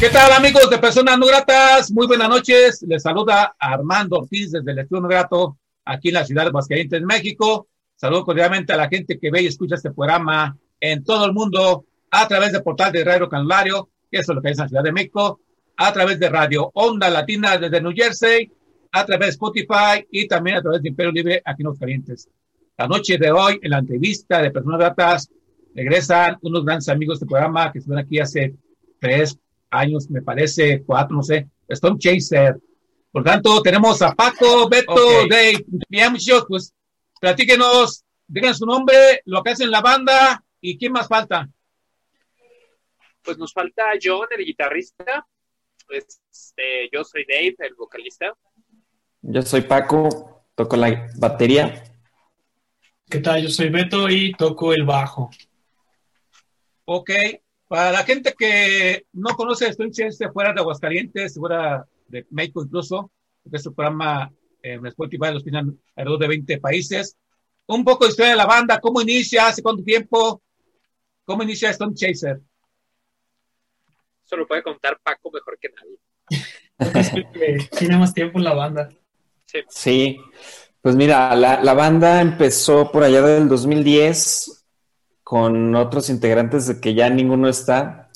¿Qué tal amigos de Personas No Gratas? Muy buenas noches. Les saluda Armando Ortiz desde el Estudio No Grato, aquí en la ciudad de Aguascalientes, México. Saludo cordialmente a la gente que ve y escucha este programa en todo el mundo a través del portal de Radio Canulario, que es lo que es en la Ciudad de México, a través de Radio Onda Latina desde New Jersey, a través de Spotify y también a través de Imperio Libre aquí en Aguascalientes. La noche de hoy, en la entrevista de Personas Gratas, regresan unos grandes amigos de este programa que estuvieron aquí hace tres, años, me parece, cuatro, no sé, Stone Chaser. Por tanto, tenemos a Paco, Beto, Ok. Dave, bien, muchachos, pues platíquenos, digan su nombre, lo que hacen la banda y quién más falta. Pues nos falta John, el guitarrista. Este, yo soy Dave, el vocalista. Yo soy Paco, toco la batería. ¿Qué tal? Yo soy Beto y toco el bajo. Ok, para la gente que no conoce Chaser fuera de Aguascalientes, fuera de México incluso, porque este programa eh, en Spotify los tienen alrededor de 20 países. Un poco de historia de la banda, cómo inicia, hace cuánto tiempo, cómo inicia Stone Chaser. Eso lo puede contar Paco mejor que nadie. Más tiempo en la banda. Sí. Sí, pues mira, la, la banda empezó por allá del 2010 con otros integrantes de que ya ninguno está,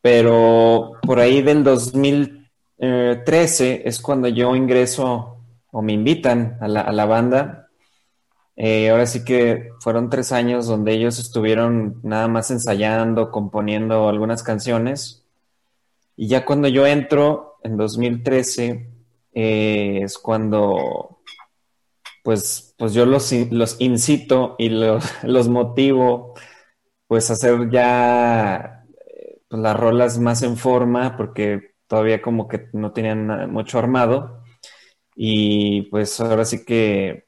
pero por ahí del 2013 es cuando yo ingreso o me invitan a la, a la banda. Eh, ahora sí que fueron tres años donde ellos estuvieron nada más ensayando, componiendo algunas canciones. Y ya cuando yo entro en 2013, eh, es cuando pues, pues yo los, los incito y los, los motivo pues a hacer ya eh, pues, las rolas más en forma porque todavía como que no tenían mucho armado y pues ahora sí que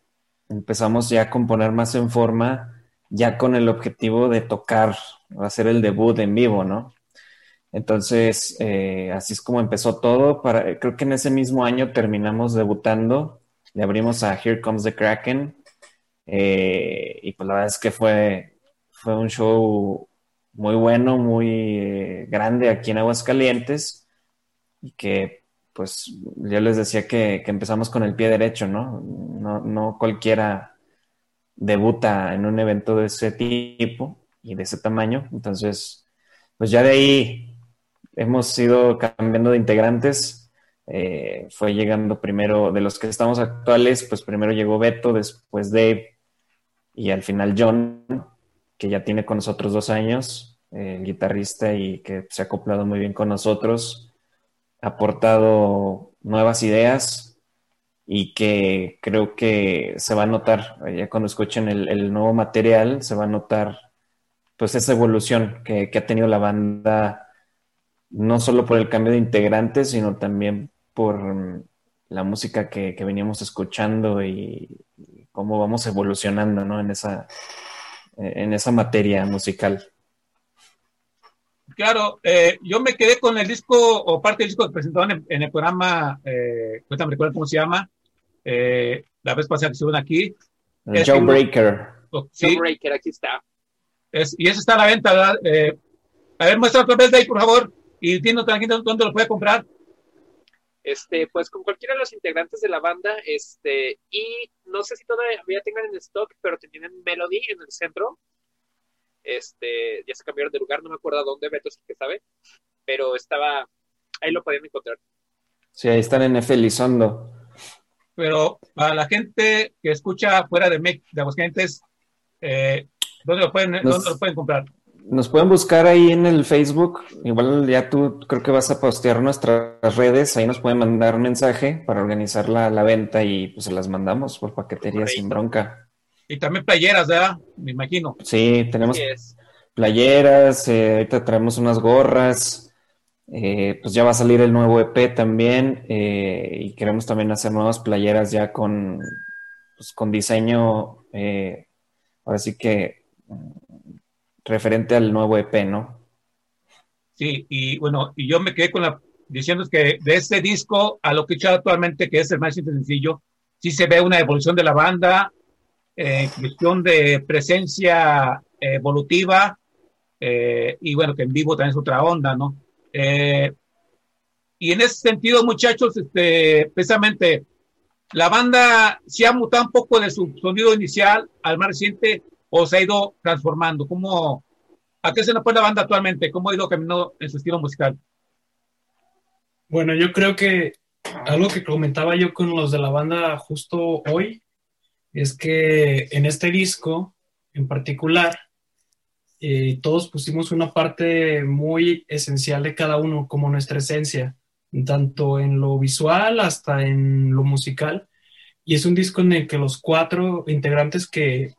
empezamos ya a componer más en forma ya con el objetivo de tocar, hacer el debut en vivo, ¿no? Entonces, eh, así es como empezó todo. Para, creo que en ese mismo año terminamos debutando. Le abrimos a Here Comes the Kraken. eh, y pues la verdad es que fue, fue un show muy bueno, muy eh, grande aquí en Aguascalientes. Y que, pues, yo les decía que, que empezamos con el pie derecho, ¿no? No, no cualquiera debuta en un evento de ese tipo y de ese tamaño. Entonces, pues ya de ahí hemos ido cambiando de integrantes. Eh, fue llegando primero, de los que estamos actuales, pues primero llegó Beto, después Dave y al final John, que ya tiene con nosotros dos años, eh, guitarrista y que se ha acoplado muy bien con nosotros, ha aportado nuevas ideas y que creo que se va a notar, eh, ya cuando escuchen el, el nuevo material, se va a notar pues esa evolución que ha tenido la banda no solo por el cambio de integrantes, sino también por mm, la música que, que veníamos escuchando y, y cómo vamos evolucionando ¿no? en, esa, en esa materia musical. Claro, eh, yo me quedé con el disco o parte del disco que presentaron en, en el programa, eh, ahorita me recuerdo cómo se llama, eh, la vez pasada que estuvieron aquí. El Es Joe Breaker. o- sí, John Breaker, aquí está. es- y eso está a la venta, ¿verdad? Eh, a ver, muestra otra vez de ahí, por favor, y la gente dónde lo puede comprar. Este, pues con cualquiera de los integrantes de la banda, este, y no sé si todavía tengan en stock, pero tenían en Melody en el centro. Este, ya se cambiaron de lugar, no me acuerdo a dónde, Beto es el que sabe, pero estaba, ahí lo podían encontrar. Sí, ahí están en F. Elizondo. Pero para la gente que escucha fuera de, Mex- de Aguascalientes, eh, ¿dónde, lo pueden, Nos- ¿dónde lo pueden comprar? Nos pueden buscar ahí en el Facebook. Igual ya tú creo que vas a postear nuestras redes. Ahí nos pueden mandar mensaje para organizar la, la venta y pues se las mandamos por paquetería sin bronca. Y también playeras, ¿verdad? Me imagino. Sí, tenemos playeras, eh, ahorita traemos unas gorras, eh, pues ya va a salir el nuevo EP también eh, y queremos también hacer nuevas playeras ya con, pues, con diseño, eh, ahora sí que referente al nuevo EP, ¿no? Sí, y bueno, y yo me quedé con la diciendo que de este disco a lo que he hecho actualmente, que es el más sencillo, sí se ve una evolución de la banda, eh, cuestión de presencia eh, evolutiva, eh, y bueno, que en vivo también es otra onda, ¿no? Eh, y en ese sentido, muchachos, este, precisamente, la banda se ha mutado un poco de su sonido inicial al más reciente o se ha ido transformando. ¿Cómo, ¿A qué se nos pone la banda actualmente? ¿Cómo ha ido caminando en su estilo musical? Bueno, yo creo que algo que comentaba yo con los de la banda justo hoy es que en este disco en particular eh, todos pusimos una parte muy esencial de cada uno como nuestra esencia, tanto en lo visual hasta en lo musical. Y es un disco en el que los cuatro integrantes que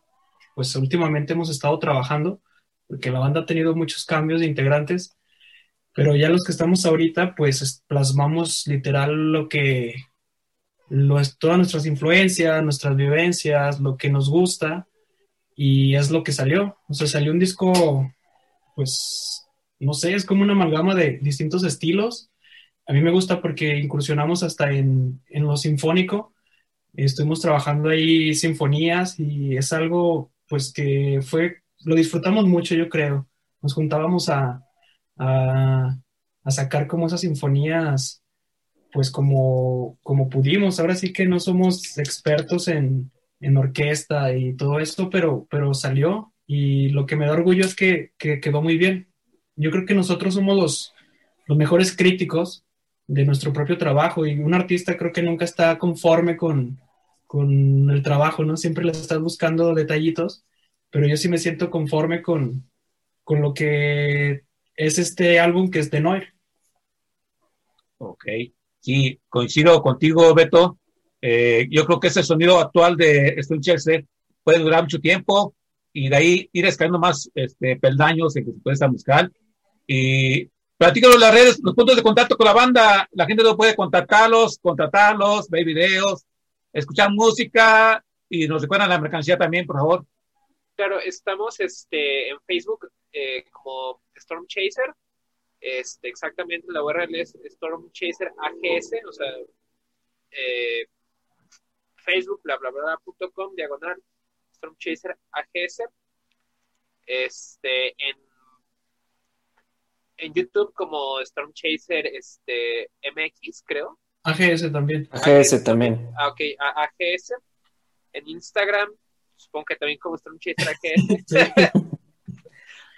pues últimamente hemos estado trabajando, porque la banda ha tenido muchos cambios de integrantes, pero ya los que estamos ahorita, pues plasmamos literal lo que, lo, todas nuestras influencias, nuestras vivencias, lo que nos gusta, y es lo que salió. O sea, salió un disco, pues, no sé, es como una amalgama de distintos estilos. A mí me gusta porque incursionamos hasta en, en lo sinfónico. Estuvimos trabajando ahí sinfonías y es algo, pues, que fue, lo disfrutamos mucho, yo creo. Nos juntábamos a, a, sacar como esas sinfonías, pues como, como pudimos. Ahora sí que no somos expertos en, en orquesta y todo esto, pero, pero salió y lo que me da orgullo es que, que quedó muy bien. Yo creo que nosotros somos los, los mejores críticos de nuestro propio trabajo y un artista creo que nunca está conforme con, con el trabajo, ¿no? Siempre le estás buscando detallitos, pero yo sí me siento conforme con, con lo que es este álbum que es de Noir. Ok, sí, coincido contigo, Beto. Eh, yo creo que ese sonido actual de Stone Chelsea puede durar mucho tiempo y de ahí ir escalando más este, peldaños en que se puede estar musical. Y platícanos las redes, los puntos de contacto con la banda. La gente no puede contactarlos, contratarlos, ver videos, escuchar música y nos recuerdan la mercancía también, por favor. Claro, estamos este, en Facebook eh, como Storm Chaser. Este, exactamente, la URL es Storm Chaser AGS, o sea, eh, Facebook, bla, bla, bla, punto com, diagonal, Storm Chaser AGS. Este, en, en YouTube como Storm Chaser este, MX, creo. AGS también. AGS también. Ah, ok, A- AGS. En Instagram, supongo que también como Storm Chaser AGS.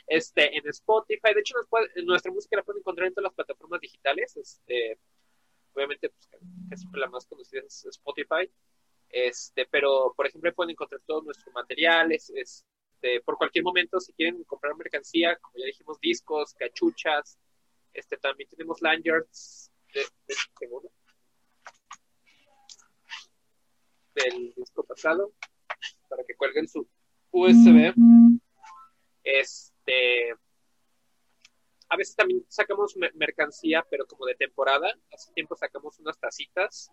este, en Spotify, de hecho, nos puede- nuestra música la pueden encontrar en todas las plataformas digitales. Este, obviamente, pues, casi la más conocida es Spotify. Este, pero, por ejemplo, pueden encontrar todos nuestros materiales. Este, por cualquier momento, si quieren comprar mercancía, como ya dijimos, discos, cachuchas. Este, también tenemos lanyards de, de del disco pasado para que cuelguen su USB. Este, a veces también sacamos mer- mercancía, pero como de temporada. Hace tiempo sacamos unas tacitas.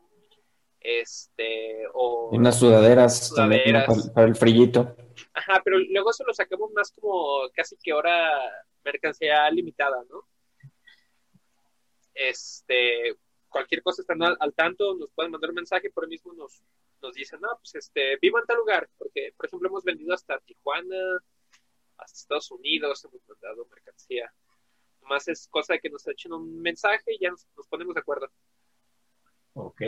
Este, o. Y unas sudaderas. Sudaderas. para, para el frillito. Ajá, pero luego eso lo sacamos más como casi que ahora mercancía limitada, ¿no? Este, cualquier cosa están al, al tanto, nos pueden mandar un mensaje, por ahí mismo nos, nos dicen, no, pues este, vivo en tal lugar, porque por ejemplo hemos vendido hasta Tijuana, hasta Estados Unidos, hemos mandado mercancía. Nomás es cosa de que nos echen un mensaje y ya nos, nos ponemos de acuerdo. Ok,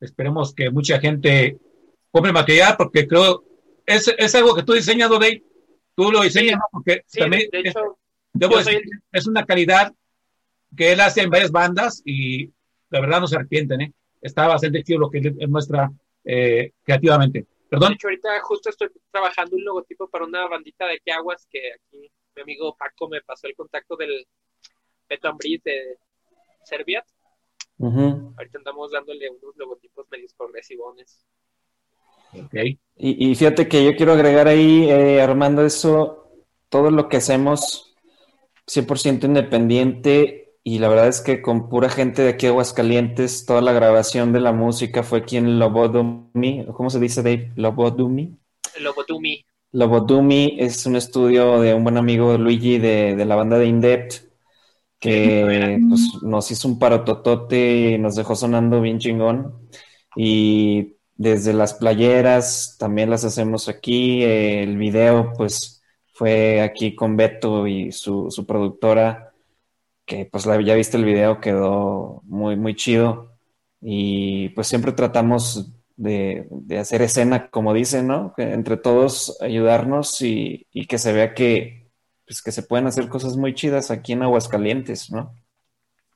esperemos que mucha gente compre material porque creo es, es algo que tú diseñas, Dave. Tú lo diseñas, ¿no? Porque Sí, también de es, hecho, debo soy decir, es una calidad que él hace en varias bandas y la verdad no se arrepienten, ¿eh? Está bastante chido lo que él muestra eh, creativamente. De Perdón. hecho, ahorita justo estoy trabajando un logotipo para una bandita de Yaguas que aquí mi amigo Paco me pasó el contacto del Beto Ambris de Serbia. Ujú. Ahorita andamos dándole unos logotipos medios progresivones. Okay. Y, y, fíjate que yo quiero agregar ahí, eh, Armando, eso, todo lo que hacemos 100% independiente y la verdad es que con pura gente de aquí de Aguascalientes, toda la grabación de la música fue aquí en Lobodumi, ¿cómo se dice Dave? Lobodumi. Lobodumi. Lobodumi es un estudio de un buen amigo Luigi de, de la banda de Indept que pues, nos hizo un parototote y nos dejó sonando bien chingón. Y desde las playeras también las hacemos aquí. El video, pues, fue aquí con Beto y su, su productora, que pues ya viste el video, quedó muy, muy chido. Y pues siempre tratamos de, de hacer escena, como dicen, ¿no? Entre todos ayudarnos y, y que se vea que, pues que se pueden hacer cosas muy chidas aquí en Aguascalientes, ¿no?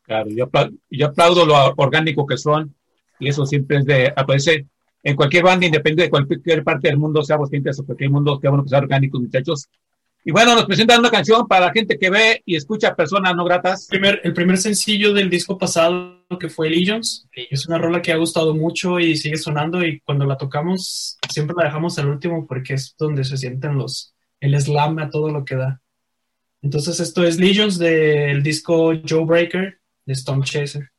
Claro, yo aplaudo, yo aplaudo lo orgánico que son y eso siempre es de, aparece en cualquier banda, independiente de cualquier parte del mundo, sea Aguascalientes o cualquier mundo, que bueno que sea orgánico, muchachos. Y bueno, nos presentan una canción para la gente que ve y escucha personas no gratas. El primer, el primer sencillo del disco pasado que fue Legions. Es una rola que ha gustado mucho y sigue sonando y cuando la tocamos siempre la dejamos al último porque es donde se sienten los, el slam a todo lo que da. Entonces esto es Legions del disco Joe Breaker de Stone Chaser.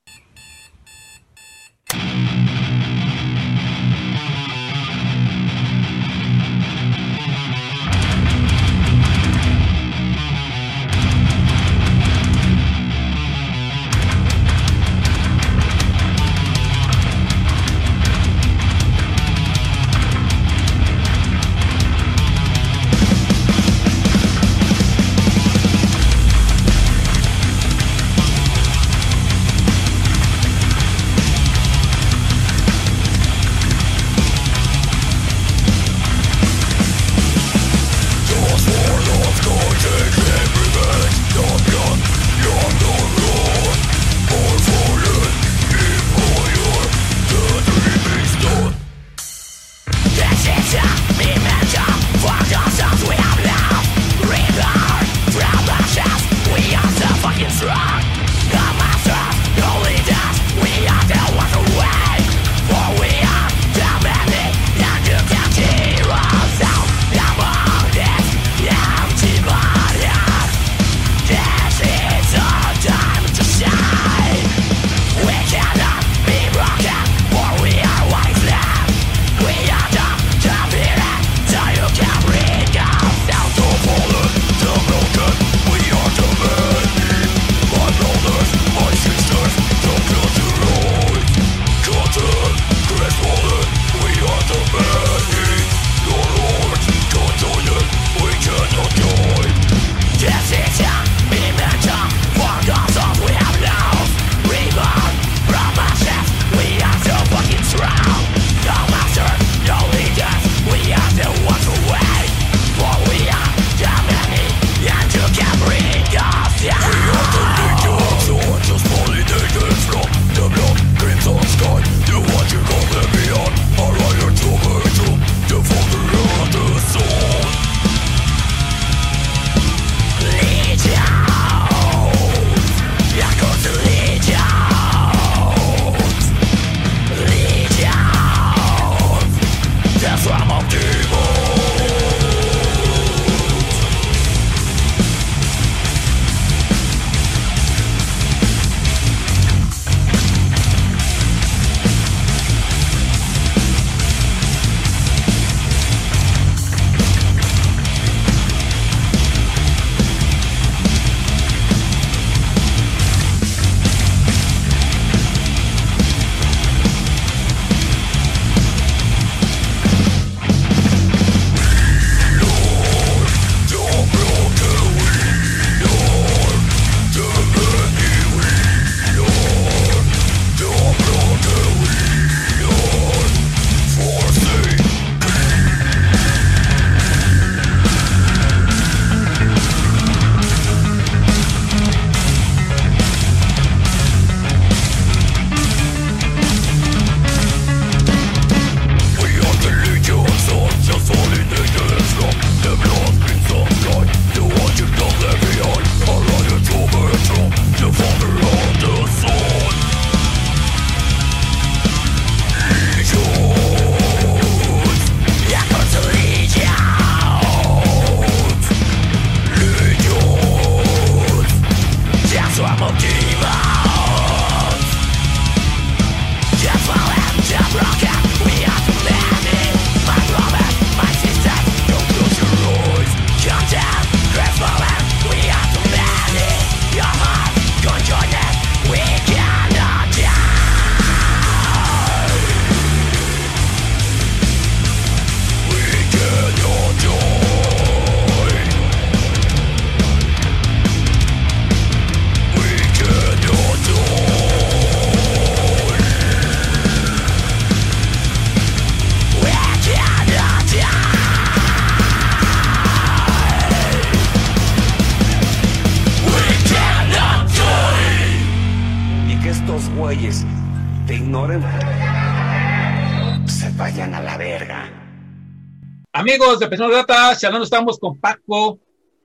Amigos de Personas Gratas, no estamos con Paco,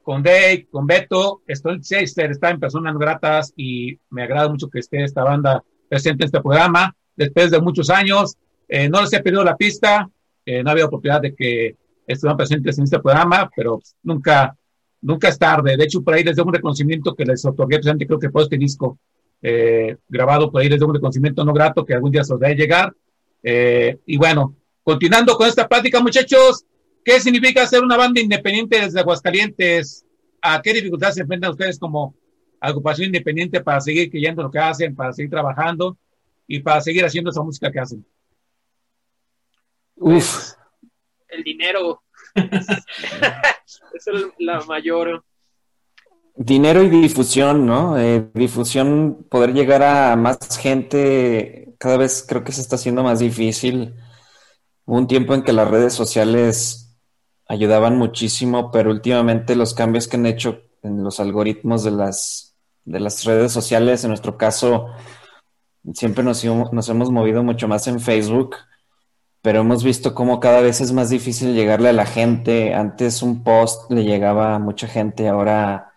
con Dave, con Beto. Estoy Chester, está en Personas Gratas y me agrada mucho que esté esta banda presente en este programa después de muchos años. Eh, no les he pedido la pista, eh, no había oportunidad de que estuvieran presentes en este programa, pero nunca, nunca es tarde. De hecho, por ahí les doy un reconocimiento que les otorgué presente, creo que por este disco eh, grabado por ahí les doy un reconocimiento no grato que algún día se os debe llegar. Eh, y bueno, continuando con esta plática, muchachos, ¿qué significa ser una banda independiente desde Aguascalientes? ¿A qué dificultades se enfrentan ustedes como agrupación independiente para seguir creyendo lo que hacen, para seguir trabajando y para seguir haciendo esa música que hacen? Uf, El dinero es el- la mayor. dinero y difusión, ¿no? Eh, difusión, poder llegar a más gente, cada vez creo que se está haciendo más difícil. Hubo un tiempo en que las redes sociales ayudaban muchísimo, pero últimamente los cambios que han hecho en los algoritmos de las, de las redes sociales, en nuestro caso, siempre nos, nos hemos movido mucho más en Facebook, pero hemos visto cómo cada vez es más difícil llegarle a la gente. Antes un post le llegaba a mucha gente, ahora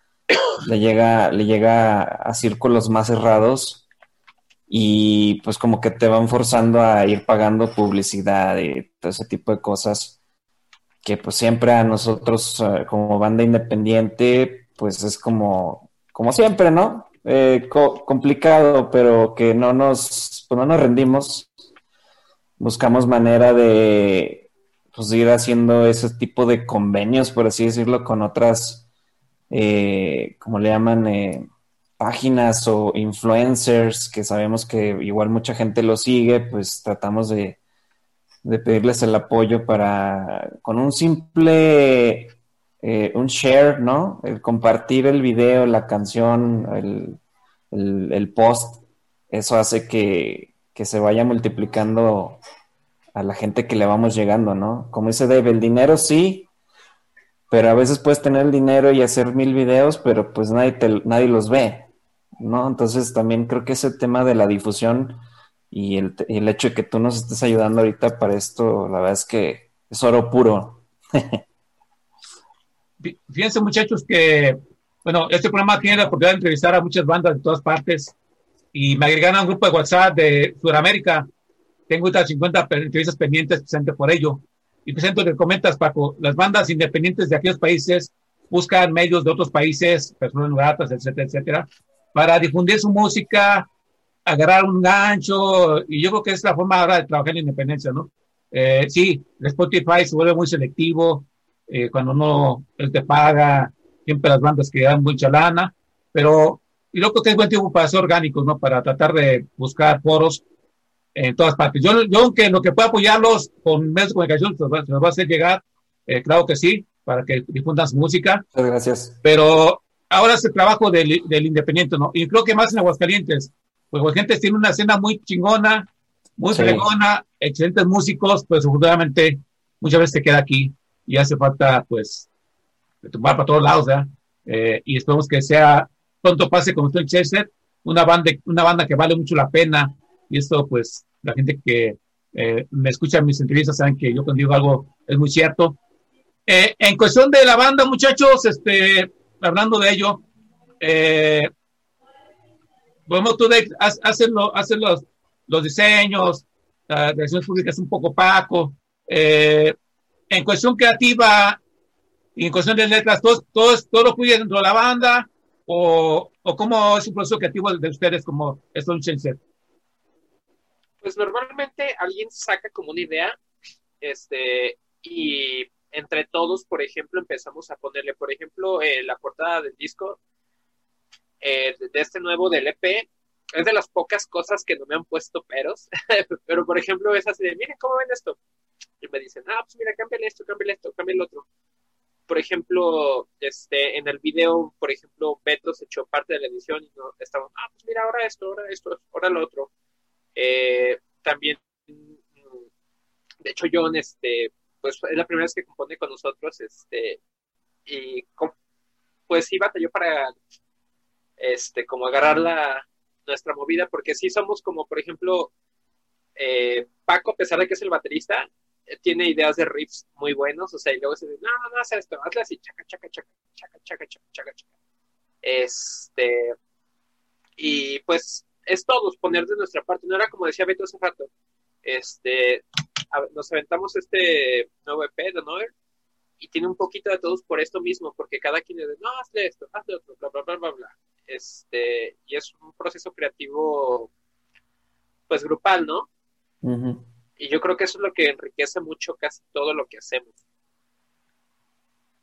le llega, le llega a círculos más cerrados y pues como que te van forzando a ir pagando publicidad y todo ese tipo de cosas que pues siempre a nosotros eh, como banda independiente pues es como, como siempre, ¿no? Eh, co- complicado, pero que no nos, pues no nos rendimos. Buscamos manera de pues ir haciendo ese tipo de convenios, por así decirlo, con otras eh, como le llaman, eh, páginas o influencers que sabemos que igual mucha gente lo sigue, pues tratamos de, de pedirles el apoyo para, con un simple, eh, un share, ¿no? El compartir el video, la canción, el, el- post, eso hace que, que se vaya multiplicando a la gente que le vamos llegando, ¿no? Como dice Dave, el dinero sí, pero a veces puedes tener el dinero y hacer mil videos, pero pues nadie, te- nadie los ve, ¿no? Entonces también creo que ese tema de la difusión y el, el hecho de que tú nos estés ayudando ahorita para esto, la verdad es que es oro puro. Fí- Fíjense, muchachos, que, bueno, este programa tiene la oportunidad de entrevistar a muchas bandas de todas partes y me agregaron a un grupo de WhatsApp de Sudamérica. Tengo otras 50 pe- entrevistas pendientes presente por ello. Y presento que comentas, Paco, las bandas independientes de aquellos países buscan medios de otros países, personas gratas, etcétera, etcétera, para difundir su música, agarrar un gancho, y yo creo que es la forma ahora de trabajar en la independencia, ¿no? Eh, sí, el Spotify se vuelve muy selectivo, eh, cuando no él te paga, siempre las bandas que dan mucha lana, pero y yo creo que es buen tiempo para ser orgánicos, ¿no? Para tratar de buscar foros en todas partes. Yo, yo aunque lo que pueda apoyarlos con medios de comunicación, se los va, a hacer llegar, eh, claro que sí, para que difundan su música, Muchas gracias. pero ahora es el trabajo del, del independiente, ¿no? Y creo que más en Aguascalientes, pues Aguascalientes tiene una escena muy chingona, muy Sí. fregona, excelentes músicos, pues afortunadamente muchas veces se queda aquí y hace falta, pues, va para todos lados, ¿verdad? Eh, y esperemos que sea, pronto pase como estoy en Chester, una banda, una banda que vale mucho la pena, y esto, pues, la gente que eh, me escucha en mis entrevistas saben que yo cuando digo algo es muy cierto. Eh, en cuestión de la banda, muchachos, este, hablando de ello, eh, bueno, tú Dave, haz- los, los diseños, las relaciones públicas un poco opaco. Eh, en cuestión creativa y en cuestión de letras, ¿todo, todo, todo lo fluye dentro de la banda? ¿O, o cómo es un proceso creativo de ustedes como Stone Chaser? Pues normalmente alguien saca como una idea, este, y entre todos, por ejemplo, empezamos a ponerle, por ejemplo, eh, la portada del disco eh, de, este nuevo del EP. Es de las pocas cosas que no me han puesto peros, pero por ejemplo es así de, miren cómo ven esto. Y me dicen, ah, pues mira, cámbiale esto, cámbiale esto, cámbiale el otro. Por ejemplo, este, en el video, por ejemplo, Beto se echó parte de la edición y no estaban, ah, pues mira, ahora esto, ahora esto, ahora lo otro. Eh, también, mm, de hecho, John, este, pues es la primera vez que compone con nosotros, este, y pues sí batalló para, este, como agarrar la nuestra movida, porque sí somos como, por ejemplo, eh, Paco, a pesar de que es el baterista, eh, tiene ideas de riffs muy buenos, o sea, y luego se dice, no, no, no, haz esto, hazle así, chaca, chaca, chaca, chaca, chaca, chaca, chaca, chaca. Este, y pues es todo, poner de nuestra parte, no era como decía Beto hace rato, este, a- nos aventamos este nuevo EP de Nover y tiene un poquito de todos por esto mismo, porque cada quien dice, no, hazle esto, hazle otro, bla, bla, bla, bla, bla. Este, y es un proceso creativo, pues grupal, ¿no? Y yo creo que eso es lo que enriquece mucho casi todo lo que hacemos.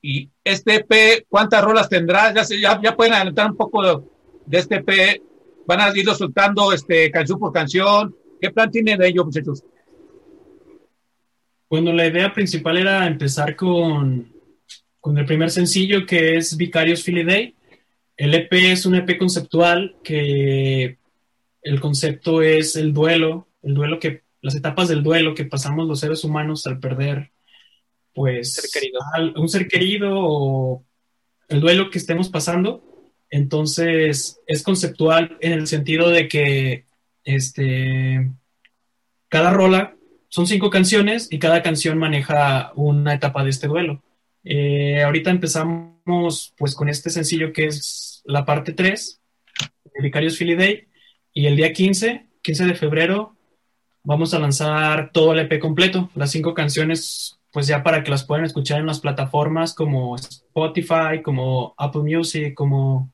Y este EP, ¿cuántas rolas tendrá? Ya, se- ya, ya pueden adelantar un poco de, de este EP. Van a irlo soltando este, canción por canción. ¿Qué plan tienen de ello, muchachos? Bueno, la idea principal era empezar con, con el primer sencillo que es Vicarious Philly Day. El EP es un EP conceptual que el concepto es el duelo, el duelo que, las etapas del duelo que pasamos los seres humanos al perder, pues, Ser querido. al- un ser querido o el duelo que estemos pasando. Entonces, es conceptual en el sentido de que, este, cada rola son cinco canciones y cada canción maneja una etapa de este duelo. Eh, ahorita empezamos pues con este sencillo que es la parte 3 de Vicarious Philly Day y el día 15, 15 de febrero, vamos a lanzar todo el EP completo, las cinco canciones pues ya para que las puedan escuchar en las plataformas como Spotify, como Apple Music, como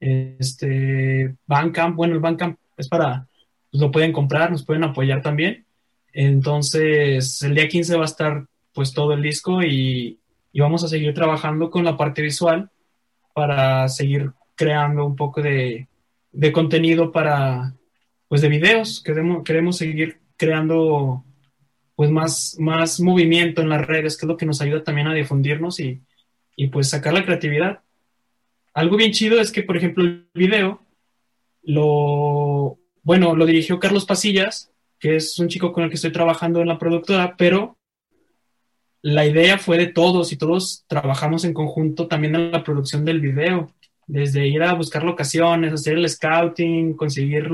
este Bandcamp, bueno el Bandcamp es para, pues lo pueden comprar, nos pueden apoyar también. Entonces, el día 15 va a estar pues todo el disco y, y vamos a seguir trabajando con la parte visual para seguir creando un poco de, de contenido para, pues de videos. Queremos, queremos seguir creando pues más, más movimiento en las redes, que es lo que nos ayuda también a difundirnos y, y pues sacar la creatividad. Algo bien chido es que, por ejemplo, el video lo, bueno, lo dirigió Carlos Pasillas, que es un chico con el que estoy trabajando en la productora, pero la idea fue de todos y todos trabajamos en conjunto también en la producción del video, desde ir a buscar locaciones, hacer el scouting, conseguir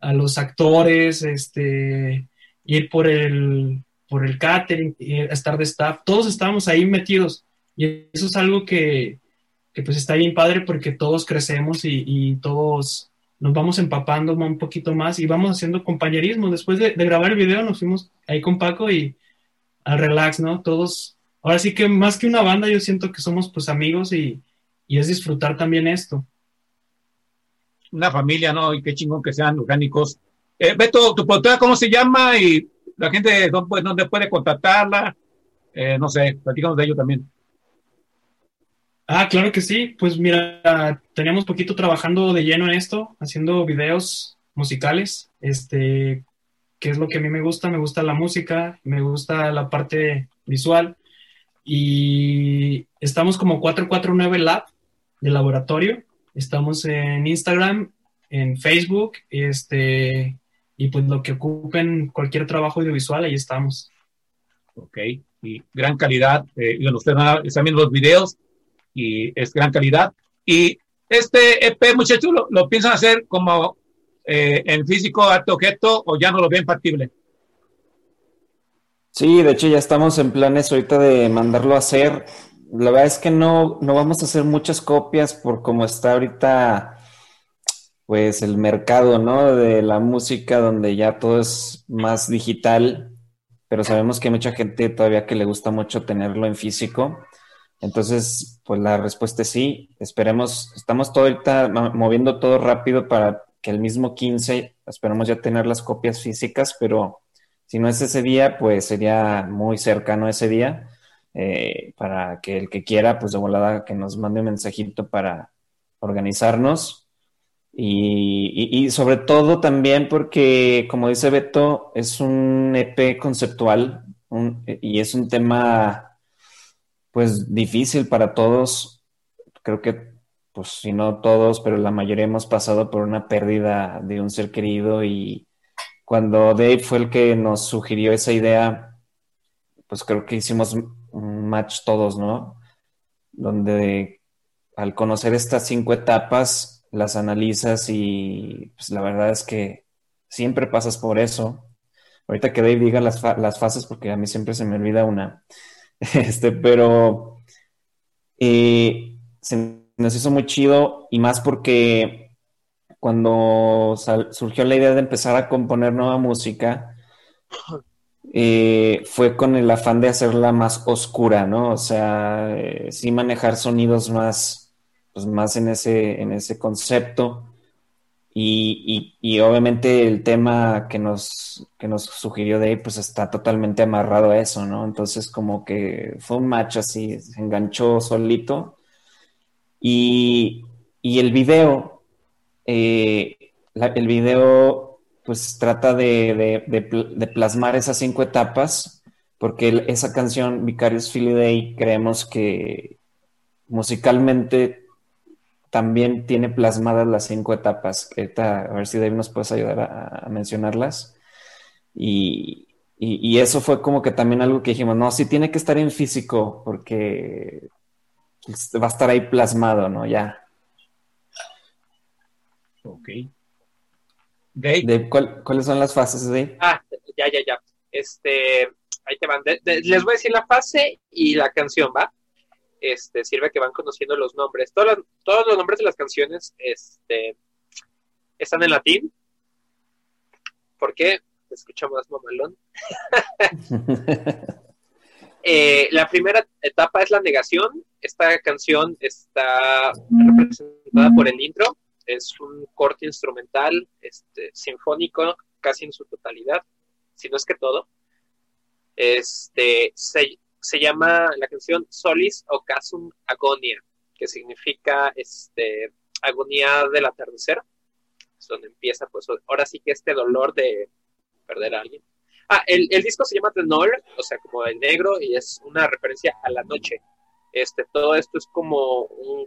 a los actores, este, ir por el, por el catering, estar de staff, todos estábamos ahí metidos y eso es algo que, pues está bien padre porque todos crecemos y, y todos nos vamos empapando un poquito más y vamos haciendo compañerismo. Después de, de, grabar el video nos fuimos ahí con Paco y al relax, ¿no? Todos, ahora sí que más que una banda yo siento que somos pues amigos y, y es disfrutar también esto. Una familia, ¿no? Y qué chingón que sean orgánicos. Eh, Beto, ¿tu productora cómo se llama? Y la gente, ¿dónde, dónde puede contactarla? Eh, no sé, platicamos de ello también. Ah, claro que sí. Pues mira, teníamos poquito trabajando de lleno en esto, haciendo videos musicales, este, que es lo que a mí me gusta. Me gusta la música, me gusta la parte visual. Y estamos como 449 Lab de laboratorio. Estamos en Instagram, en Facebook, este, y pues lo que ocupen cualquier trabajo audiovisual, ahí estamos. Ok, y gran calidad. Eh, y usted están viendo los videos y es gran calidad. Y este EP, muchachos, ¿lo, lo piensan hacer como eh, en físico, arte objeto, o ya no lo ven factible? Sí, de hecho ya estamos en planes ahorita de mandarlo a hacer. La verdad es que no, no vamos a hacer muchas copias por cómo está ahorita, pues el mercado, ¿no? De la música, donde ya todo es más digital, pero sabemos que hay mucha gente todavía que le gusta mucho tenerlo en físico. Entonces, pues la respuesta es sí. Esperemos, estamos todo ahorita moviendo todo rápido para que el mismo 15, esperemos ya tener las copias físicas, pero si no es ese día, pues sería muy cercano ese día, eh, para que el que quiera, pues de volada que nos mande un mensajito para organizarnos. Y, y, y sobre todo también porque, como dice Beto, es un EP conceptual un, y es un tema pues difícil para todos. Creo que, pues si no todos, pero la mayoría hemos pasado por una pérdida de un ser querido y cuando Dave fue el que nos sugirió esa idea, pues creo que hicimos un match todos, ¿no? Donde al conocer estas cinco etapas, las analizas y pues la verdad es que siempre pasas por eso. Ahorita que Dave diga las, las fases, porque a mí siempre se me olvida una. Este, pero eh, nos hizo muy chido y más porque cuando surgió la idea de empezar a componer nueva música, eh, fue con el afán de hacerla más oscura, ¿no? O sea, eh, sí manejar sonidos más, pues más en ese, en ese concepto. Y, y- obviamente el tema que nos, que nos sugirió Dave, pues está totalmente amarrado a eso, ¿no? Entonces como que fue un match así, se enganchó solito. Y, y el video, eh, el video pues trata de, de- de pl- de plasmar esas cinco etapas, porque esa canción, Vicarious Day, creemos que musicalmente también tiene plasmadas las cinco etapas. a ver si Dave nos puedes ayudar a, mencionarlas. Y, y- eso fue como que también algo que dijimos, no, sí tiene que estar en físico, porque va a estar ahí plasmado, ¿no? Ya. Ok. Dave, Dave, ¿cuál- ¿cuáles son las fases, Dave? Ah, ya, ya, ya. Este, ahí te van. De- de- les voy a decir la fase y la canción, ¿va? Este, sirve que van conociendo los nombres. Todos los, todos los nombres de las canciones, este, están en latín. ¿Por qué? Te escucha más mamalón. Eh, la primera etapa es la negación. Esta canción está representada por el intro. Es un corte instrumental, este, sinfónico, casi en su totalidad, si no es que todo. Este, se, llama la canción Solis Ocasum Agonia, que significa este, agonía del atardecer. Es donde empieza, pues ahora sí que este dolor de perder a alguien. Ah, el, disco se llama The Noir, o sea, como el negro, y es una referencia a la noche. Este, todo esto es como un,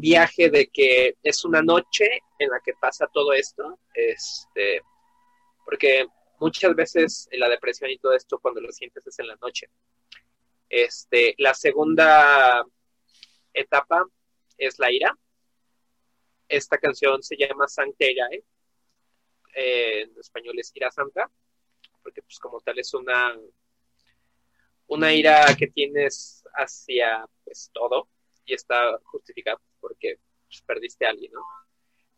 viaje de que es una noche en la que pasa todo esto, este, porque muchas veces la depresión y todo esto cuando lo sientes es en la noche. Este, la segunda etapa es la ira. Esta canción se llama Sancta Irae. Eh, en español es ira santa, porque pues como tal es una una ira que tienes hacia pues todo y está justificada porque pues, perdiste a alguien, ¿no?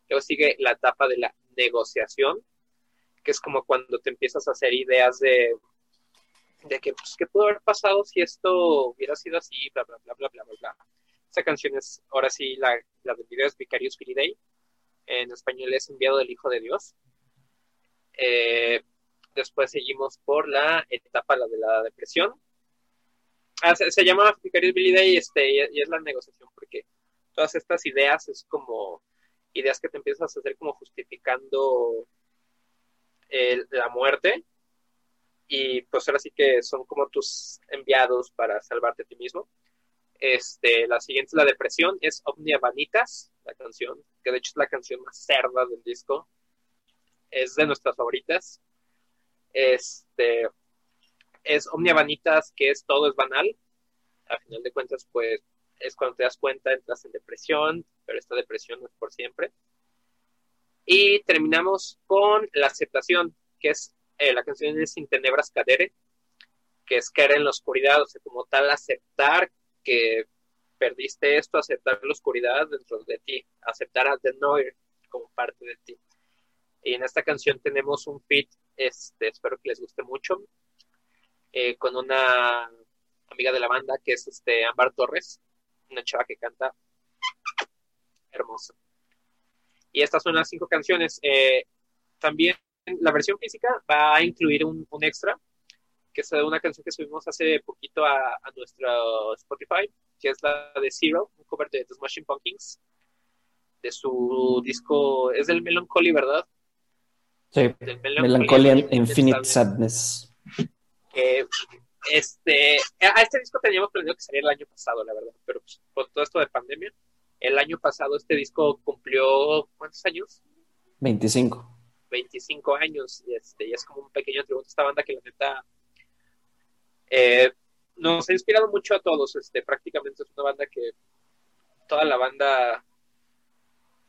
Luego sigue la etapa de la negociación, que es como cuando te empiezas a hacer ideas de, de que, pues, ¿qué pudo haber pasado si esto hubiera sido así? Bla, bla, bla, bla, bla, bla, bla. Esa canción es, ahora sí, la, la del video es Vicarious Filiday. En español es Enviado del Hijo de Dios. Eh, después seguimos por la etapa la de la depresión. Ah, se, llama Vicarious Billy Day este, y, y, es la negociación porque todas estas ideas es como ideas que te empiezas a hacer como justificando la muerte y pues ahora sí que son como tus enviados para salvarte a ti mismo. Este, la siguiente es la depresión, es Omnia Vanitas, la canción, que de hecho es la canción más cerda del disco. Es de nuestras favoritas. Este, es Omnia Vanitas, que es todo es banal. A final de cuentas, pues es cuando te das cuenta, entras en depresión, pero esta depresión no es por siempre. Y terminamos con la aceptación, que es eh, la canción de Sin Tenebras Cadere, que es caer en la oscuridad, o sea, como tal, aceptar que perdiste esto, aceptar la oscuridad dentro de ti, aceptar a The Noir como parte de ti. Y en esta canción tenemos un feat, este, espero que les guste mucho, eh, con una amiga de la banda que es este Ámbar Torres, una chava que canta hermoso. Y estas son las cinco canciones. Eh, también la versión física va a incluir un, extra, que es una canción que subimos hace poquito a, a nuestro Spotify, que es la de Zero, un cover de The Smashing Pumpkins, de su disco, es del Melancholy, ¿verdad? Sí, Melancholy, Melancholy Infinite Sadness. Que este, a este disco teníamos planeado que saliera el año pasado, la verdad, pero pues, por todo esto de pandemia, el año pasado este disco cumplió, ¿cuántos años? 25. 25 años, y, este, y es como un pequeño tributo a esta banda que la neta eh, nos ha inspirado mucho a todos, este, prácticamente es una banda que toda la banda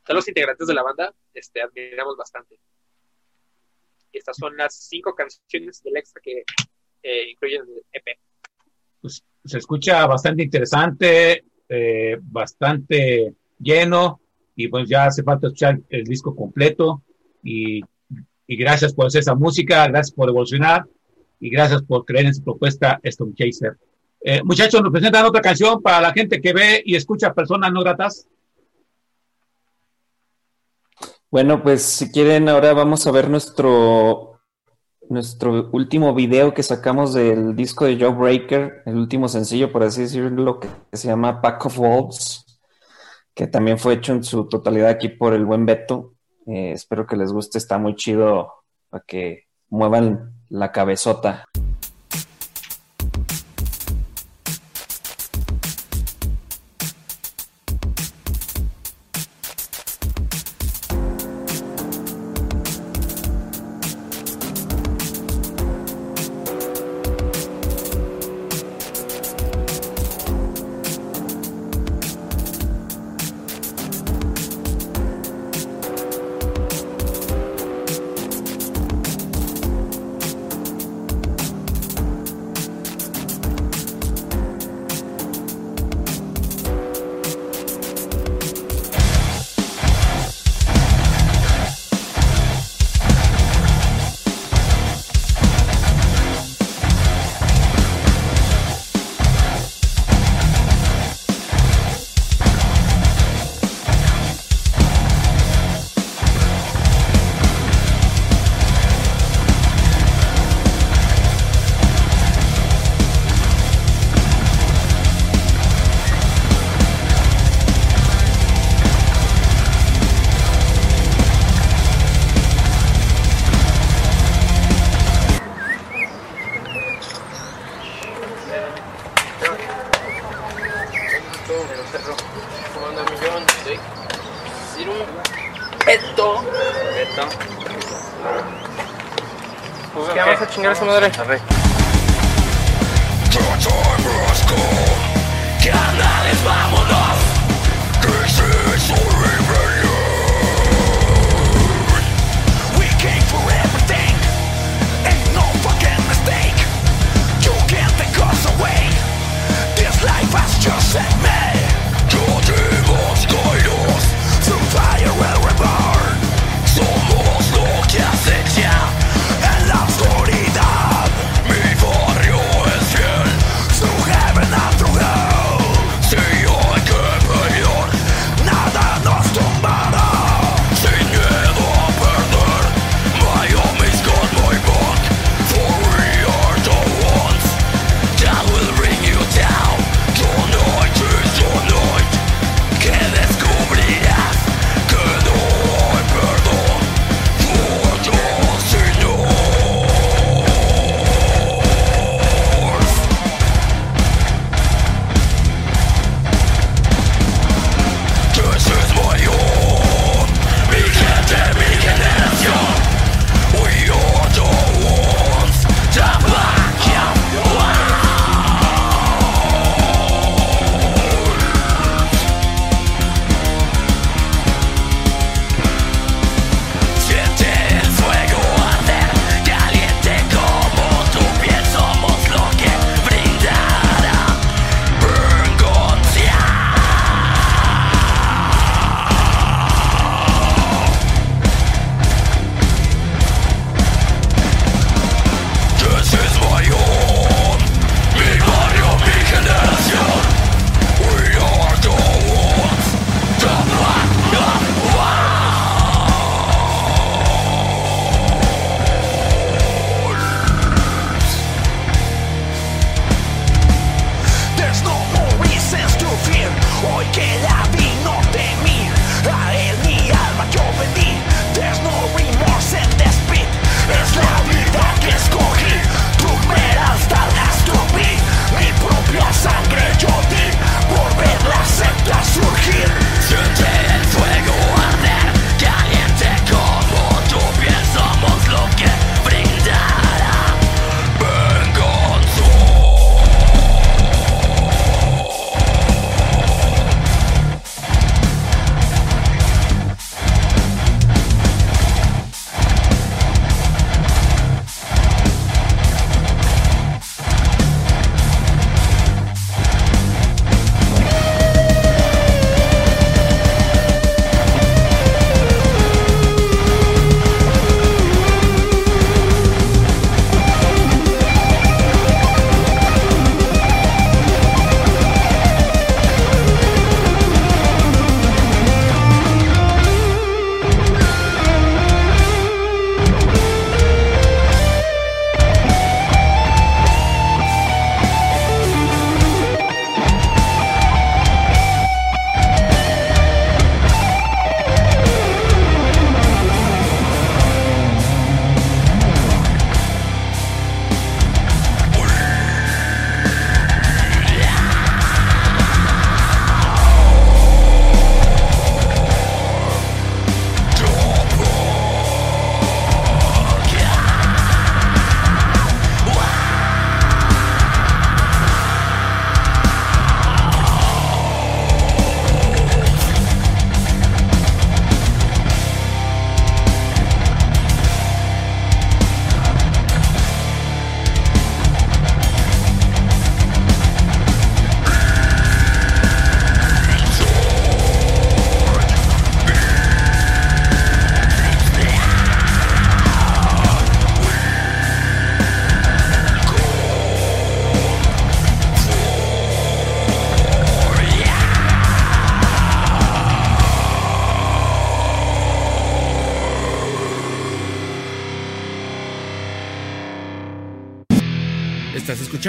todos los integrantes de la banda este, admiramos bastante. Y estas son las cinco canciones del extra que eh, incluyen el EP. Pues, se escucha bastante interesante, eh, bastante lleno, y pues ya hace falta escuchar el disco completo. Y, y gracias por hacer esa música, gracias por evolucionar, y gracias por creer en su propuesta Stone Chaser. Eh, muchachos, nos presentan otra canción para la gente que ve y escucha personas no gratas. Bueno, pues si quieren, ahora vamos a ver nuestro, nuestro último video que sacamos del disco de Joe Breaker, el último sencillo, por así decirlo, que se llama Pack of Wolves, que también fue hecho en su totalidad aquí por el buen Beto. Eh, espero que les guste, está muy chido para que muevan la cabezota.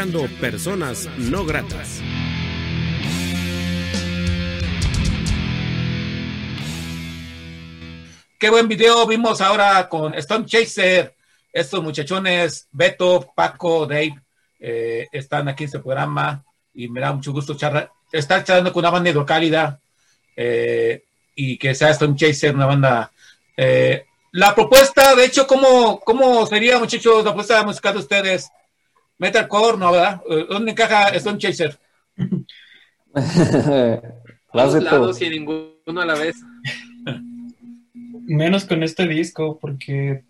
Personas No Gratas. Qué buen video vimos ahora con Stone Chaser. Estos muchachones, Beto, Paco, Dave, eh, están aquí en este programa y me da mucho gusto charlar, estar charlando con una banda hidrocálida eh, y que sea Stone Chaser, una banda. eh, la propuesta, de hecho, ¿cómo, ¿cómo sería, muchachos, la propuesta musical de ustedes? Metalcore, ¿no, verdad? Eh, ¿Dónde encaja Stone Chaser? Vas de Dos tú. lados y ninguno a la vez. Menos con este disco, porque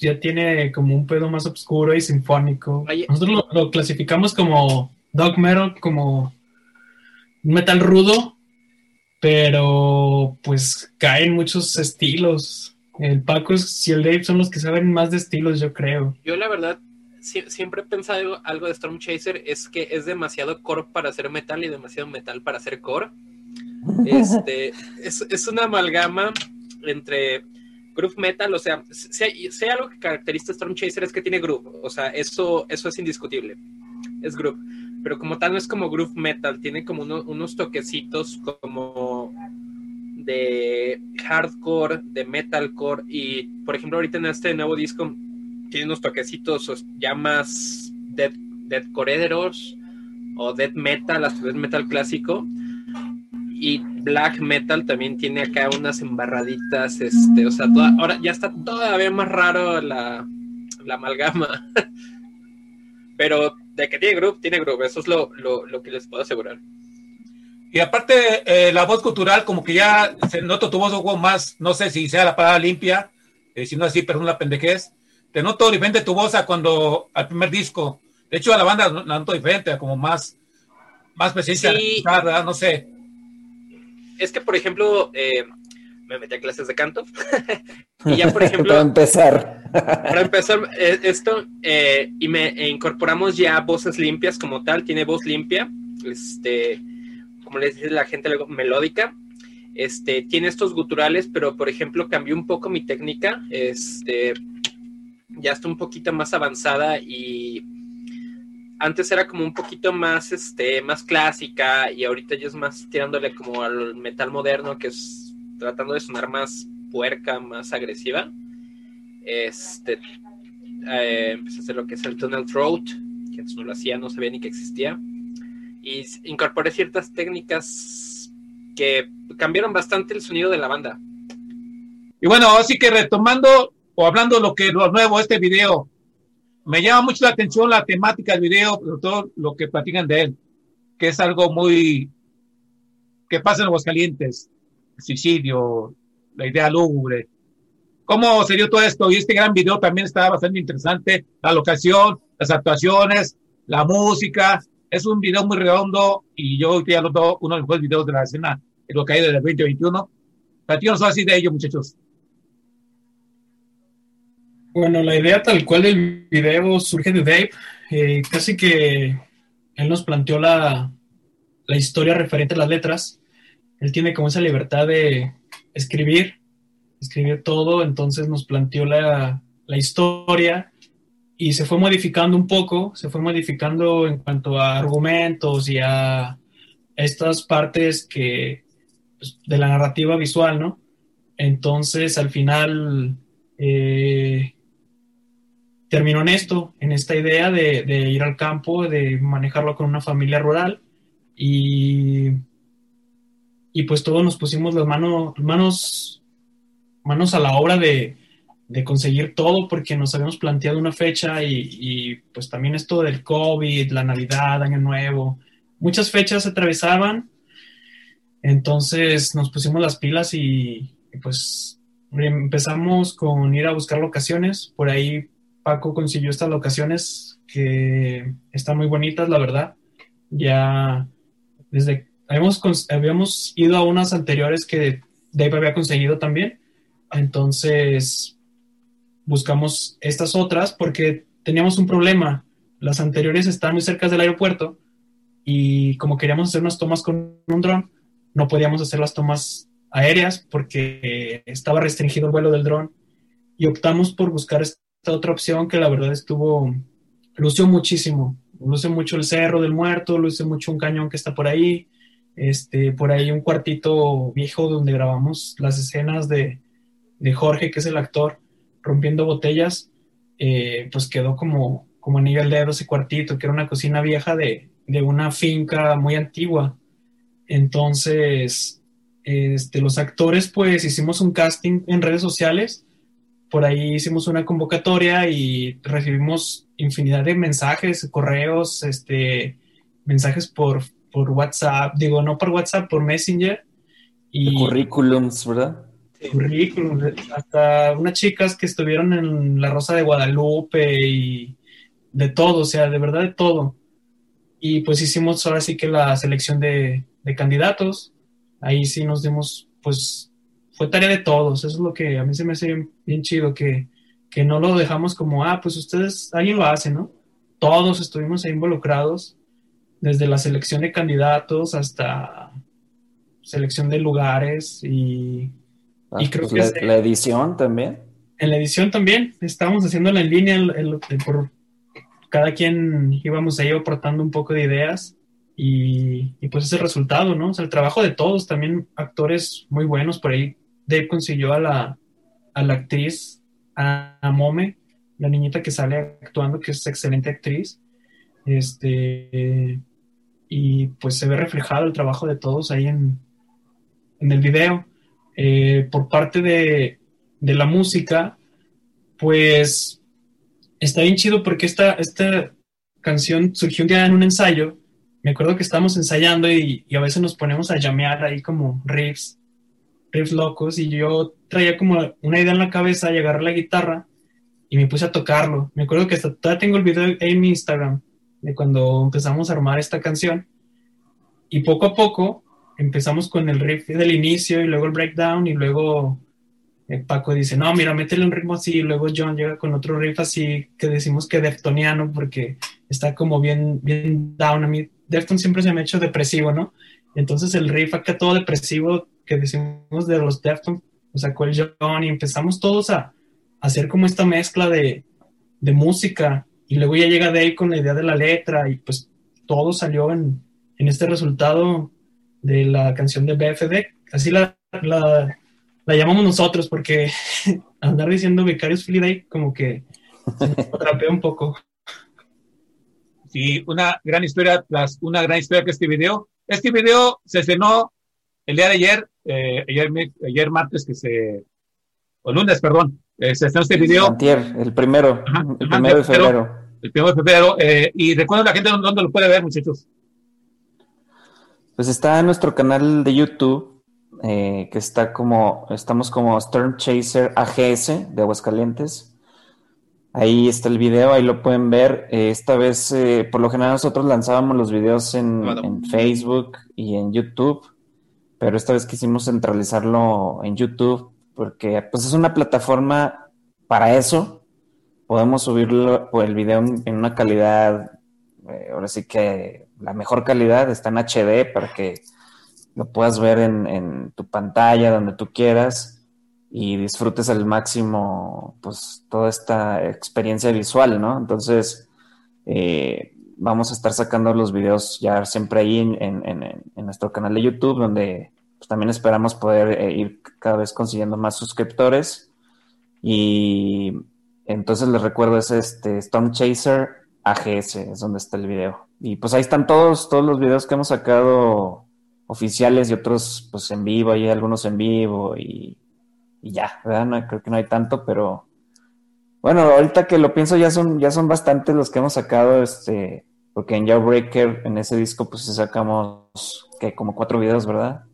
ya tiene como un pedo más oscuro y sinfónico. Oye. Nosotros lo, lo clasificamos como dog metal, como un metal rudo, pero pues caen muchos estilos. El Paco y el Dave son los que saben más de estilos, yo creo. Yo la verdad sie- siempre he pensado algo de Storm Chaser es que es demasiado core para hacer metal y demasiado metal para hacer core. Este es, es una amalgama entre groove metal, o sea, si hay, si hay algo que caracteriza a Storm Chaser es que tiene groove, o sea, eso, eso es indiscutible, es groove, pero como tal no es como groove metal, tiene como uno- unos toquecitos como de hardcore, de metalcore y por ejemplo ahorita en este nuevo disco tiene unos toquecitos ya más death, deathcoreeros o death metal, hasta death metal clásico y black metal también tiene acá unas embarraditas, este, o sea, ahora ya está todavía más raro la, la amalgama. Pero de que tiene groove, tiene groove, eso es lo, lo, lo que les puedo asegurar. Y aparte, eh, la voz cultural, como que ya se nota tu voz un poco más, no sé si sea la palabra limpia, eh, si no así, pero una pendejez. Te noto diferente tu voz a cuando, al primer disco. De hecho, a la banda la noto diferente, como más, más presencia Sí. guitarra, no sé. Es que, por ejemplo, eh, me metí a clases de canto y ya, por ejemplo, Para empezar. Para empezar, eh, esto, eh, y me e incorporamos ya voces limpias como tal, tiene voz limpia, este, como les dice la gente, luego, melódica, este, tiene estos guturales, pero por ejemplo cambió un poco mi técnica, este, ya está un poquito más avanzada y antes era como un poquito más, este, más clásica y ahorita ya es más tirándole como al metal moderno, que es tratando de sonar más puerca, más agresiva este eh, empecé a hacer lo que es el Tunnel Throat, que antes no lo hacía, no sabía ni que existía. Y incorporé ciertas técnicas que cambiaron bastante el sonido de la banda. Y bueno, así que retomando o hablando lo que lo nuevo, este video, me llama mucho la atención la temática del video, pero todo lo que platican de él, que es algo muy que pasa en Aguascalientes, suicidio, la idea lúgubre. ¿Cómo se dio todo esto? Y este gran video también está bastante interesante, la locación, las actuaciones, la música. Es un video muy redondo y yo ya lo veo uno de los mejores videos de la escena, en lo que hay del 2021. Platícanos así de ello, muchachos. Bueno, la idea tal cual del video surge de Dave. Eh, casi que él nos planteó la, la historia referente a las letras. Él tiene como esa libertad de escribir, escribir todo, entonces nos planteó la, la historia y se fue modificando un poco, se fue modificando en cuanto a argumentos y a estas partes que pues, de la narrativa visual, ¿no? Entonces, al final, eh, terminó en esto, en esta idea de, ir al campo, de manejarlo con una familia rural y, pues todos nos pusimos las manos, manos, manos a la obra de, conseguir todo porque nos habíamos planteado una fecha y, y, pues también esto del COVID, la Navidad, Año Nuevo, muchas fechas se atravesaban, entonces nos pusimos las pilas y, y pues empezamos con ir a buscar locaciones, por ahí Paco consiguió estas locaciones que están muy bonitas, la verdad. Ya desde habíamos, habíamos ido a unas anteriores que Dave había conseguido también. Entonces buscamos estas otras porque teníamos un problema. Las anteriores estaban muy cerca del aeropuerto y como queríamos hacer unas tomas con un dron, no podíamos hacer las tomas aéreas porque estaba restringido el vuelo del dron y optamos por buscar esta otra opción que la verdad estuvo, lució muchísimo, luce mucho el Cerro del Muerto, luce mucho un cañón que está por ahí, este, por ahí un cuartito viejo donde grabamos las escenas de, de Jorge, que es el actor, rompiendo botellas, eh, pues quedó como, como anillo al dedo ese cuartito, que era una cocina vieja de, de una finca muy antigua. Entonces, este, los actores, pues hicimos un casting en redes sociales, por ahí hicimos una convocatoria y recibimos infinidad de mensajes, correos, este, mensajes por, por WhatsApp, digo, no por WhatsApp, por Messenger. Y currículums, ¿verdad? currículums, hasta unas chicas que estuvieron en La Rosa de Guadalupe y de todo, o sea, de verdad de todo. Y pues hicimos ahora sí que la selección de, de candidatos. Ahí sí nos dimos, pues fue tarea de todos. Eso es lo que a mí se me hace bien, bien chido, que, que no lo dejamos como, ah, pues ustedes, alguien lo hace, ¿no? Todos estuvimos ahí involucrados, desde la selección de candidatos hasta selección de lugares y, Ah, y creo pues que la, es- la edición también. en la edición también estábamos haciéndola en línea, el- el- el- por cada quien íbamos ahí aportando un poco de ideas y, y pues ese resultado, ¿no? O sea, el trabajo de todos, también actores muy buenos por ahí. Dave consiguió a la, a la actriz, a, la niñita que sale actuando, que es excelente actriz. Este, y pues se ve reflejado el trabajo de todos ahí en, en el video. Eh, por parte de, de la música, pues está bien chido porque esta, esta canción surgió un día en un ensayo. Me acuerdo que estábamos ensayando y, y a veces nos ponemos a llamear ahí como riffs, riffs locos, y yo traía como una idea en la cabeza y agarré la guitarra y me puse a tocarlo. Me acuerdo que hasta todavía tengo el video en mi Instagram de cuando empezamos a armar esta canción. Y poco a poco empezamos con el riff del inicio y luego el breakdown y luego eh, Paco dice, no, mira, métele un ritmo así y luego John llega con otro riff así que decimos que deftoniano porque está como bien, bien down. A mí Defton siempre se me ha hecho depresivo, ¿no? Entonces el riff acá todo depresivo que decimos de los Deftones, lo sacó el John y empezamos todos a, a hacer como esta mezcla de, de música y luego ya llega Dave con la idea de la letra y pues todo salió en, en este resultado de la canción de BFD. Así la, la, la llamamos nosotros porque andar diciendo Vicarious Philly como que atrapea un poco. Sí, una gran historia, tras una gran historia que este video. Este video se estrenó el día de ayer, eh, ayer, ayer martes que se, o lunes, perdón, eh, se estrenó este video. Antier, el primero, Ajá, el primero de febrero. el primero de febrero. eh, y recuerden a la gente dónde, lo puede ver, muchachos. Pues está en nuestro canal de YouTube, eh, que está como, estamos como Storm Chaser AGS de Aguascalientes. Ahí está el video, ahí lo pueden ver. Eh, esta vez, eh, por lo general, nosotros lanzábamos los videos en, en Facebook y en YouTube, pero esta vez quisimos centralizarlo en YouTube porque pues es una plataforma para eso. Podemos subirlo pues, el video en, una calidad, eh, ahora sí que la mejor calidad está en HD para que lo puedas ver en, en tu pantalla donde tú quieras y disfrutes al máximo pues toda esta experiencia visual, ¿no? Entonces eh, vamos a estar sacando los videos ya siempre ahí en, en- nuestro canal de YouTube donde pues, también esperamos poder eh, ir cada vez consiguiendo más suscriptores y entonces les recuerdo es este Storm Chaser AGS es donde está el video y pues ahí están todos todos los videos que hemos sacado oficiales y otros pues en vivo, hay algunos en vivo y, ya, ¿verdad? Creo que no hay tanto, pero bueno, ahorita que lo pienso ya son, ya son bastantes los que hemos sacado, este, porque en Jawbreaker, en ese disco, pues sacamos que como cuatro videos, ¿verdad?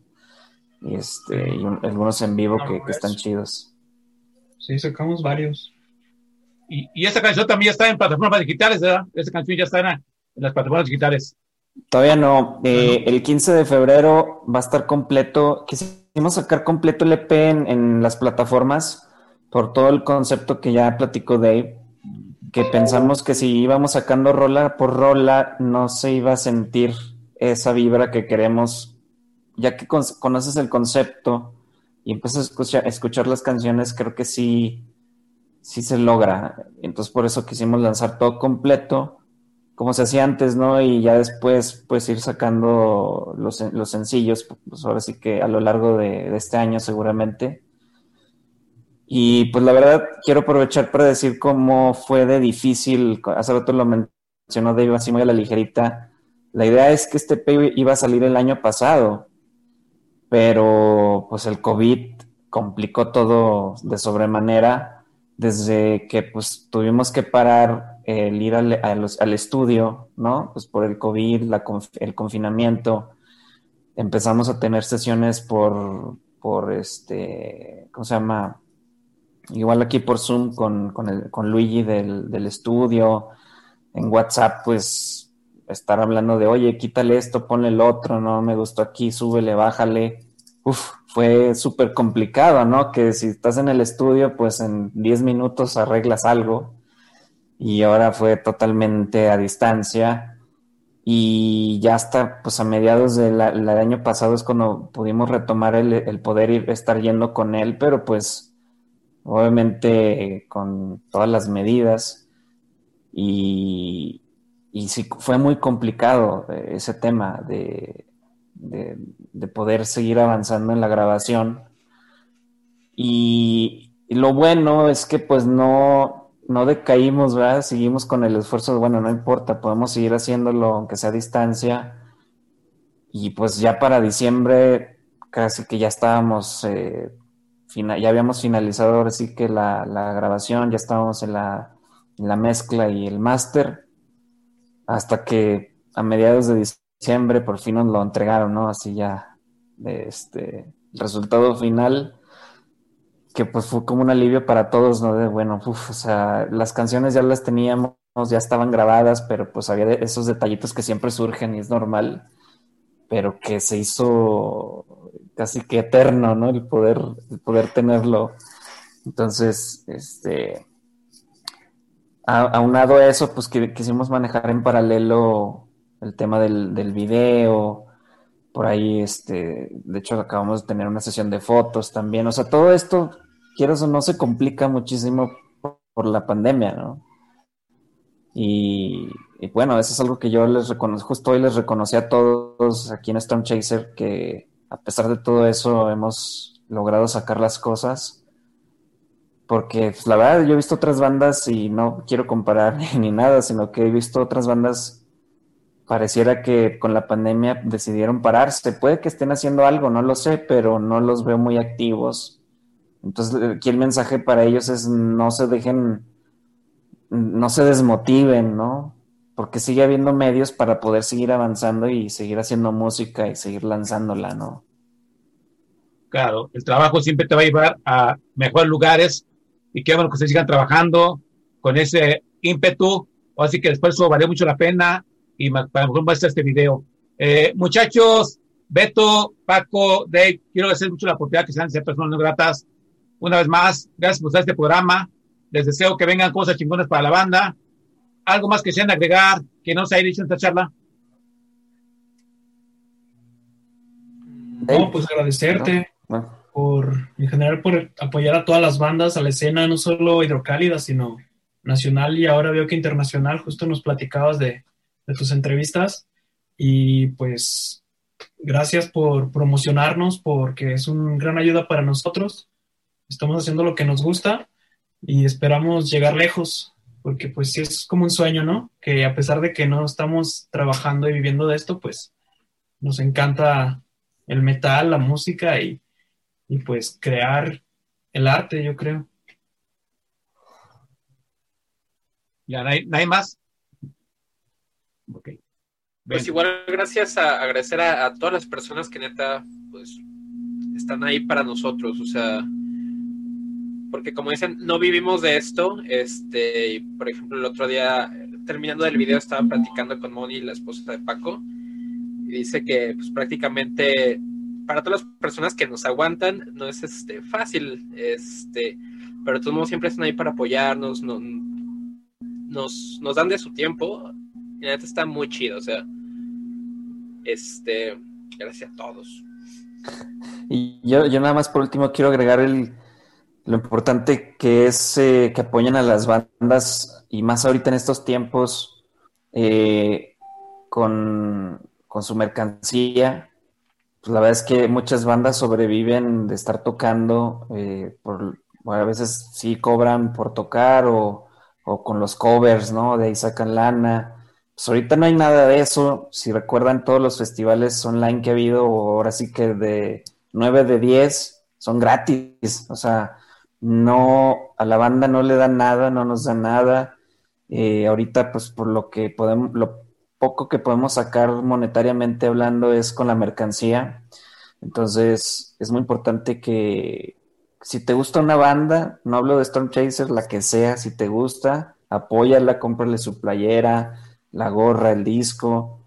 Y este, y un- algunos en vivo No, que, que están eso. chidos. Sí, sacamos varios. Y, y esta canción también está en plataformas digitales, ¿verdad? Esta canción ya está en, en las plataformas digitales. Todavía no. Eh, el 15 de febrero va a estar completo. Quisimos sacar completo el EP en, en las plataformas por todo el concepto que ya platicó Dave. Que pensamos que si íbamos sacando rola por rola, no se iba a sentir esa vibra que queremos. Ya que con- conoces el concepto y empiezas a escuchar, las canciones, creo que sí, sí se logra. Entonces, por eso quisimos lanzar todo completo como se hacía antes, ¿no? Y ya después, pues ir sacando los, los sencillos, pues ahora sí que a lo largo de este año seguramente. Y pues la verdad quiero aprovechar para decir cómo fue de difícil, hace rato lo mencionó Dave así muy a la ligerita, la idea es que este EP iba a salir el año pasado, pero pues el COVID complicó todo de sobremanera desde que pues tuvimos que parar el ir al, al estudio, ¿no? Pues por el COVID, el confinamiento, empezamos a tener sesiones por, por este, ¿cómo se llama? Igual aquí por Zoom con, con, el, con Luigi del, del estudio, en WhatsApp, pues estar hablando de, oye, quítale esto, ponle el otro, no me gustó aquí, súbele, bájale. Uf, fue súper complicado, ¿no? Que si estás en el estudio, pues en 10 minutos arreglas algo y ahora fue totalmente a distancia. Y ya hasta, pues a mediados del año pasado es cuando pudimos retomar el, el poder ir, estar yendo con él, pero pues obviamente con todas las medidas. Y, y sí, fue muy complicado eh, ese tema de, de, de poder seguir avanzando en la grabación. Y, lo bueno es que pues no, no decaímos, ¿verdad? Seguimos con el esfuerzo, bueno, no importa, podemos seguir haciéndolo aunque sea a distancia. Y pues ya para diciembre casi que ya estábamos, eh, fina- ya habíamos finalizado ahora sí que la, la grabación, ya estábamos en la, en la mezcla y el máster, hasta que a mediados de diciembre por fin nos lo entregaron, ¿no? Así ya, este, el resultado final que pues fue como un alivio para todos, ¿no? De bueno, uf, o sea, las canciones ya las teníamos, ya estaban grabadas, pero pues había esos detallitos que siempre surgen y es normal, pero que se hizo casi que eterno, ¿no? El poder, el poder tenerlo. Entonces, este, a- aunado a eso, pues que quisimos manejar en paralelo el tema del, del video, por ahí, este, de hecho acabamos de tener una sesión de fotos también, o sea, todo esto, quieras o no, se complica muchísimo por, por la pandemia, ¿no? Y, y bueno, eso es algo que yo les reconozco, justo hoy les reconocí a todos aquí en Storm Chaser que a pesar de todo eso hemos logrado sacar las cosas. Porque pues, la verdad yo he visto otras bandas y no quiero comparar ni nada, sino que he visto otras bandas pareciera que con la pandemia decidieron pararse. Puede que estén haciendo algo, no lo sé, pero no los veo muy activos. Entonces aquí el mensaje para ellos es no se dejen, no se desmotiven, ¿no? Porque sigue habiendo medios para poder seguir avanzando y seguir haciendo música y seguir lanzándola, ¿no? Claro, el trabajo siempre te va a llevar a mejores lugares y qué bueno que ustedes sigan trabajando con ese ímpetu. Así que el esfuerzo valió mucho la pena y para mejor muestra este video. Eh, muchachos, Beto, Paco, Dave, quiero agradecer mucho la oportunidad que sean ser personas no gratas. Una vez más, gracias por este programa. Les deseo que vengan cosas chingonas para la banda. Algo más que sean agregar, que no se haya dicho en esta charla. No, pues agradecerte por, en general, por apoyar a todas las bandas, a la escena, no solo hidrocálida, sino nacional y ahora veo que internacional. Justo nos platicabas de, de tus entrevistas y pues gracias por promocionarnos porque es una gran ayuda para nosotros. Estamos haciendo lo que nos gusta y esperamos llegar lejos porque pues sí es como un sueño, ¿no? Que a pesar de que no estamos trabajando y viviendo de esto, pues nos encanta el metal, la música y, y pues crear el arte, yo creo. Ya, ¿no hay, no hay más? Ok. Pues igual gracias a agradecer a, a todas las personas que neta pues están ahí para nosotros, o sea, porque como dicen, no vivimos de esto, este, por ejemplo el otro día terminando el video estaba platicando con Moni, la esposa de Paco, y dice que pues prácticamente para todas las personas que nos aguantan no es este fácil, este, pero todos modos siempre están ahí para apoyarnos, no- nos, nos dan de su tiempo, y la neta está muy chido, o sea, este, gracias a todos. Y yo, yo nada más por último quiero agregar el, lo importante que es eh, que apoyen a las bandas y más ahorita en estos tiempos eh, con, con su mercancía. Pues la verdad es que muchas bandas sobreviven de estar tocando, eh, bueno, a veces sí cobran por tocar o, o con los covers, ¿no? De ahí sacan lana. Pues ahorita no hay nada de eso. Si recuerdan todos los festivales online que ha habido, ahora sí que de 9 de 10 son gratis. O sea, no, a la banda no le dan nada, no nos dan nada. Eh, ahorita, pues por lo que podemos, lo poco que podemos sacar monetariamente hablando es con la mercancía. Entonces, es muy importante que si te gusta una banda, no hablo de Storm Chaser, la que sea, si te gusta, apóyala, cómprale su playera, la gorra, el disco.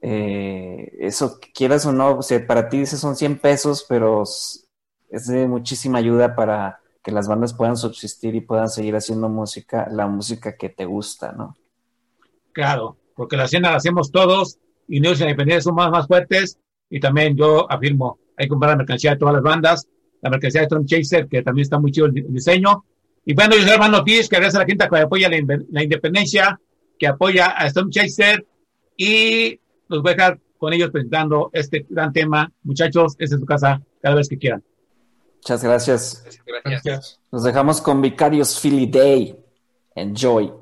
Eh, eso, quieras o no, o sea, para ti dices son 100 pesos, pero es de muchísima ayuda para que las bandas puedan subsistir y puedan seguir haciendo música, la música que te gusta, ¿no? Claro, porque la escena la hacemos todos y Unidos Independientes son más, más fuertes y también yo afirmo, hay que comprar la mercancía de todas las bandas, la mercancía de Storm Chaser, que también está muy chido el, diseño. Y bueno, yo soy Hermano Ortiz, que agradece a la quinta que apoya la, la, independencia, que apoya a Storm Chaser y los voy a dejar con ellos presentando este gran tema. Muchachos, esta es su casa cada vez que quieran. Muchas gracias. Gracias. Gracias. Nos dejamos con Vicarious Philly Day. Enjoy.